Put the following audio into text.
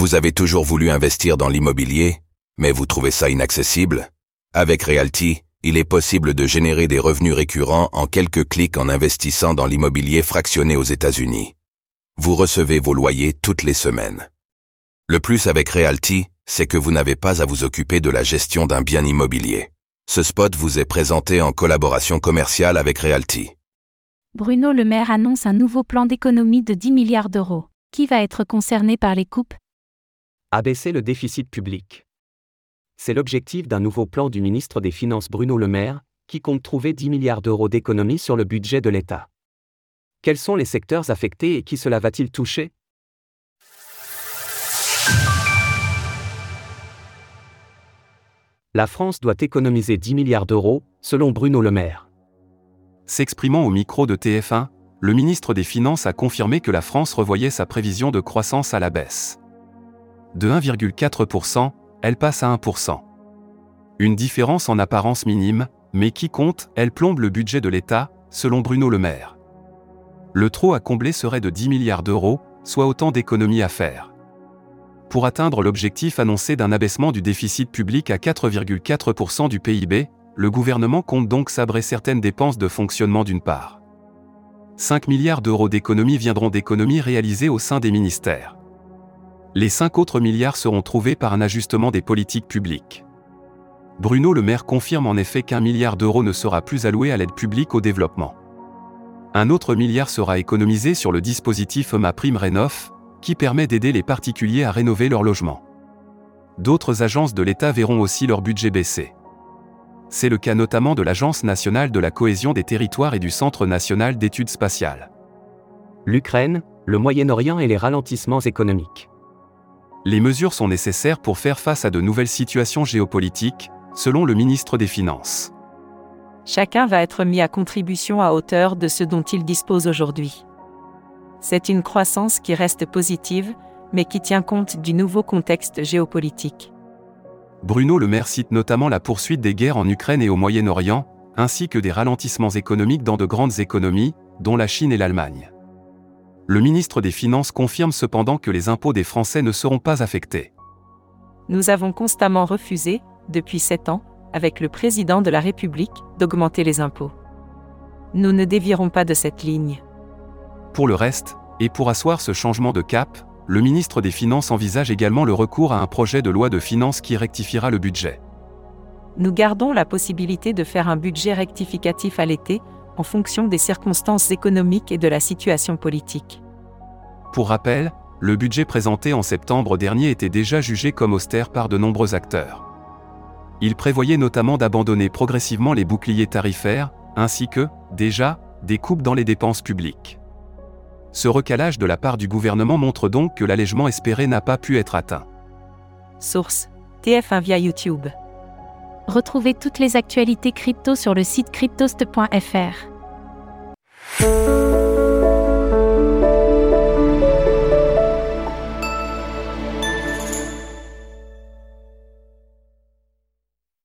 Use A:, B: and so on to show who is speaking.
A: Vous avez toujours voulu investir dans l'immobilier, mais vous trouvez ça inaccessible? Avec Realty, il est possible de générer des revenus récurrents en quelques clics en investissant dans l'immobilier fractionné aux États-Unis. Vous recevez vos loyers toutes les semaines. Le plus avec Realty, c'est que vous n'avez pas à vous occuper de la gestion d'un bien immobilier. Ce spot vous est présenté en collaboration commerciale avec Realty.
B: Bruno Le Maire annonce un nouveau plan d'économie de 10 milliards d'euros. Qui va être concerné par les coupes?
C: Abaisser le déficit public. C'est l'objectif d'un nouveau plan du ministre des Finances Bruno Le Maire, qui compte trouver 10 milliards d'euros d'économie sur le budget de l'État. Quels sont les secteurs affectés et qui cela va-t-il toucher? La France doit économiser 10 milliards d'euros, selon Bruno Le Maire.
D: S'exprimant au micro de TF1, le ministre des Finances a confirmé que la France revoyait sa prévision de croissance à la baisse. De 1,4%, elle passe à 1%. Une différence en apparence minime, mais qui compte, elle plombe le budget de l'État, selon Bruno Le Maire. Le trop à combler serait de 10 milliards d'euros, soit autant d'économies à faire pour atteindre l'objectif annoncé d'un abaissement du déficit public à 4,4% du PIB, le gouvernement compte donc sabrer certaines dépenses de fonctionnement d'une part. 5 milliards d'euros d'économies viendront d'économies réalisées au sein des ministères. Les 5 autres milliards seront trouvés par un ajustement des politiques publiques. Bruno Le Maire confirme en effet qu'un milliard d'euros ne sera plus alloué à l'aide publique au développement. Un autre milliard sera économisé sur le dispositif Ma Prime Rénov, qui permet d'aider les particuliers à rénover leur logement. D'autres agences de l'État verront aussi leur budget baisser. C'est le cas notamment de l'Agence nationale de la cohésion des territoires et du Centre national d'études spatiales.
C: L'Ukraine, le Moyen-Orient et les ralentissements économiques.
D: Les mesures sont nécessaires pour faire face à de nouvelles situations géopolitiques, selon le ministre des Finances.
E: Chacun va être mis à contribution à hauteur de ce dont il dispose aujourd'hui. C'est une croissance qui reste positive, mais qui tient compte du nouveau contexte géopolitique.
D: Bruno Le Maire cite notamment la poursuite des guerres en Ukraine et au Moyen-Orient, ainsi que des ralentissements économiques dans de grandes économies, dont la Chine et l'Allemagne. Le ministre des Finances confirme cependant que les impôts des Français ne seront pas affectés.
E: Nous avons constamment refusé, depuis sept ans, avec le président de la République, d'augmenter les impôts. Nous ne dévierons pas de cette ligne.
D: Pour le reste, et pour asseoir ce changement de cap, le ministre des Finances envisage également le recours à un projet de loi de finances qui rectifiera le budget.
E: Nous gardons la possibilité de faire un budget rectificatif à l'été, en fonction des circonstances économiques et de la situation politique.
D: Pour rappel, le budget présenté en septembre dernier était déjà jugé comme austère par de nombreux acteurs. Il prévoyait notamment d'abandonner progressivement les boucliers tarifaires, ainsi que, déjà, des coupes dans les dépenses publiques. Ce recalage de la part du gouvernement montre donc que l'allègement espéré n'a pas pu être atteint.
E: Source TF1 via YouTube.
B: Retrouvez toutes les actualités crypto sur le site cryptost.fr. Thank you.